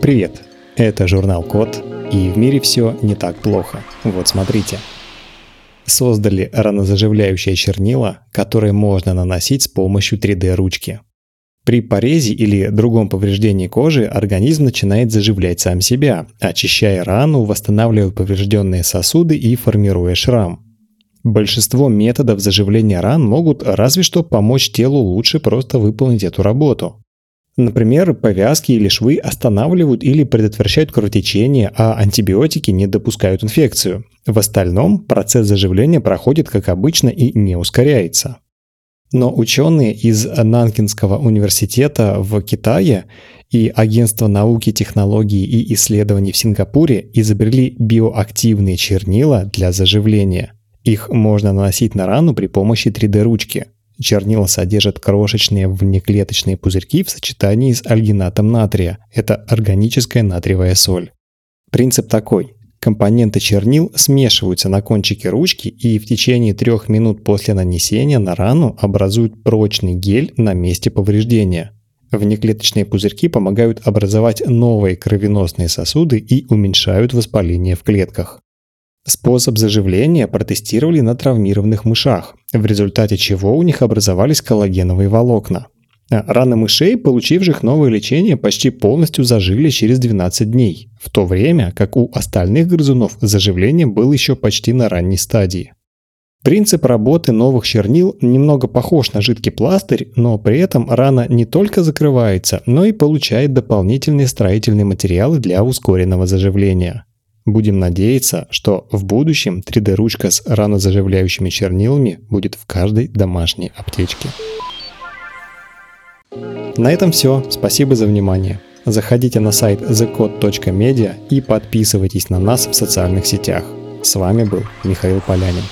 Привет! Это журнал Код, и в мире все не так плохо. Вот смотрите. Создали ранозаживляющее чернила, которые можно наносить с помощью 3D-ручки. При порезе или другом повреждении кожи организм начинает заживлять сам себя, очищая рану, восстанавливая поврежденные сосуды и формируя шрам. Большинство методов заживления ран могут разве что помочь телу лучше просто выполнить эту работу. Например, повязки или швы останавливают или предотвращают кровотечение, а антибиотики не допускают инфекцию. В остальном процесс заживления проходит как обычно и не ускоряется. Но ученые из Нанкинского университета в Китае и Агентство науки, технологий и исследований в Сингапуре изобрели биоактивные чернила для заживления. Их можно наносить на рану при помощи 3D-ручки – Чернила содержат крошечные внеклеточные пузырьки в сочетании с альгинатом натрия. Это органическая натриевая соль. Принцип такой. Компоненты чернил смешиваются на кончике ручки и в течение трех минут после нанесения на рану образуют прочный гель на месте повреждения. Внеклеточные пузырьки помогают образовать новые кровеносные сосуды и уменьшают воспаление в клетках. Способ заживления протестировали на травмированных мышах, в результате чего у них образовались коллагеновые волокна. А раны мышей, получивших новое лечение, почти полностью зажили через 12 дней, в то время как у остальных грызунов заживление было еще почти на ранней стадии. Принцип работы новых чернил немного похож на жидкий пластырь, но при этом рана не только закрывается, но и получает дополнительные строительные материалы для ускоренного заживления. Будем надеяться, что в будущем 3D-ручка с ранозаживляющими чернилами будет в каждой домашней аптечке. На этом все. Спасибо за внимание. Заходите на сайт thecode.media и подписывайтесь на нас в социальных сетях. С вами был Михаил Полянин.